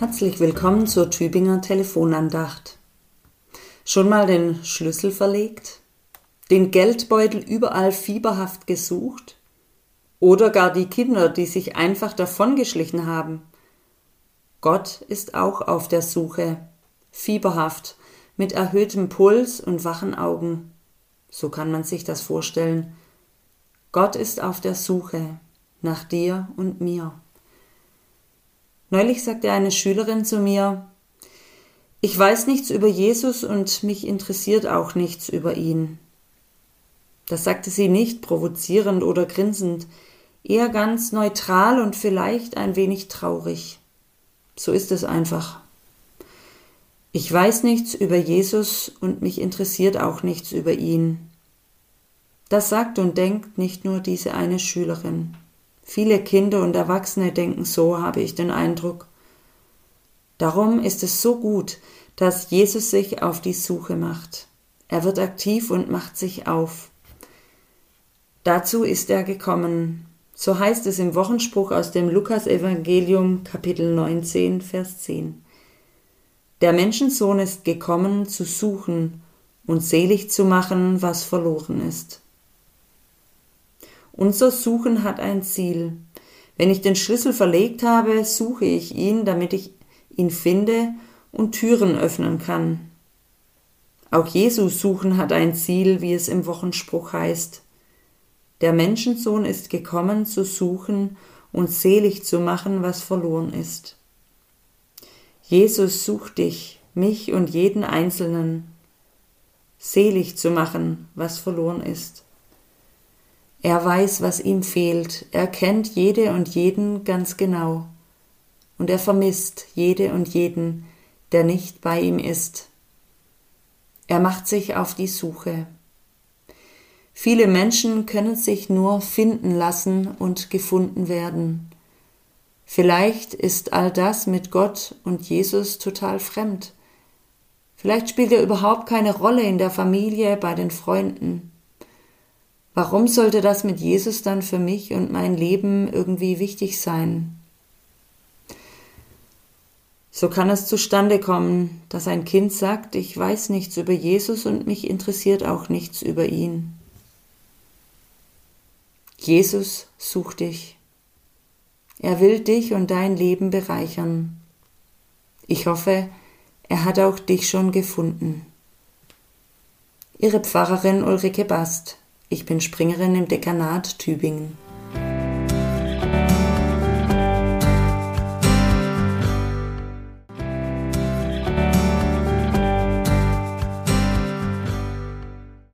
Herzlich willkommen zur Tübinger Telefonandacht. Schon mal den Schlüssel verlegt? Den Geldbeutel überall fieberhaft gesucht? Oder gar die Kinder, die sich einfach davongeschlichen haben? Gott ist auch auf der Suche, fieberhaft, mit erhöhtem Puls und wachen Augen. So kann man sich das vorstellen. Gott ist auf der Suche nach dir und mir. Neulich sagte eine Schülerin zu mir, ich weiß nichts über Jesus und mich interessiert auch nichts über ihn. Das sagte sie nicht provozierend oder grinsend, eher ganz neutral und vielleicht ein wenig traurig. So ist es einfach. Ich weiß nichts über Jesus und mich interessiert auch nichts über ihn. Das sagt und denkt nicht nur diese eine Schülerin. Viele Kinder und Erwachsene denken so, habe ich den Eindruck. Darum ist es so gut, dass Jesus sich auf die Suche macht. Er wird aktiv und macht sich auf. Dazu ist er gekommen. So heißt es im Wochenspruch aus dem Lukasevangelium Kapitel 19, Vers 10. Der Menschensohn ist gekommen, zu suchen und selig zu machen, was verloren ist. Unser Suchen hat ein Ziel. Wenn ich den Schlüssel verlegt habe, suche ich ihn, damit ich ihn finde und Türen öffnen kann. Auch Jesus Suchen hat ein Ziel, wie es im Wochenspruch heißt. Der Menschensohn ist gekommen, zu suchen und selig zu machen, was verloren ist. Jesus sucht dich, mich und jeden Einzelnen, selig zu machen, was verloren ist. Er weiß, was ihm fehlt, er kennt jede und jeden ganz genau, und er vermisst jede und jeden, der nicht bei ihm ist. Er macht sich auf die Suche. Viele Menschen können sich nur finden lassen und gefunden werden. Vielleicht ist all das mit Gott und Jesus total fremd. Vielleicht spielt er überhaupt keine Rolle in der Familie, bei den Freunden. Warum sollte das mit Jesus dann für mich und mein Leben irgendwie wichtig sein? So kann es zustande kommen, dass ein Kind sagt, ich weiß nichts über Jesus und mich interessiert auch nichts über ihn. Jesus sucht dich. Er will dich und dein Leben bereichern. Ich hoffe, er hat auch dich schon gefunden. Ihre Pfarrerin Ulrike Bast. Ich bin Springerin im Dekanat Tübingen.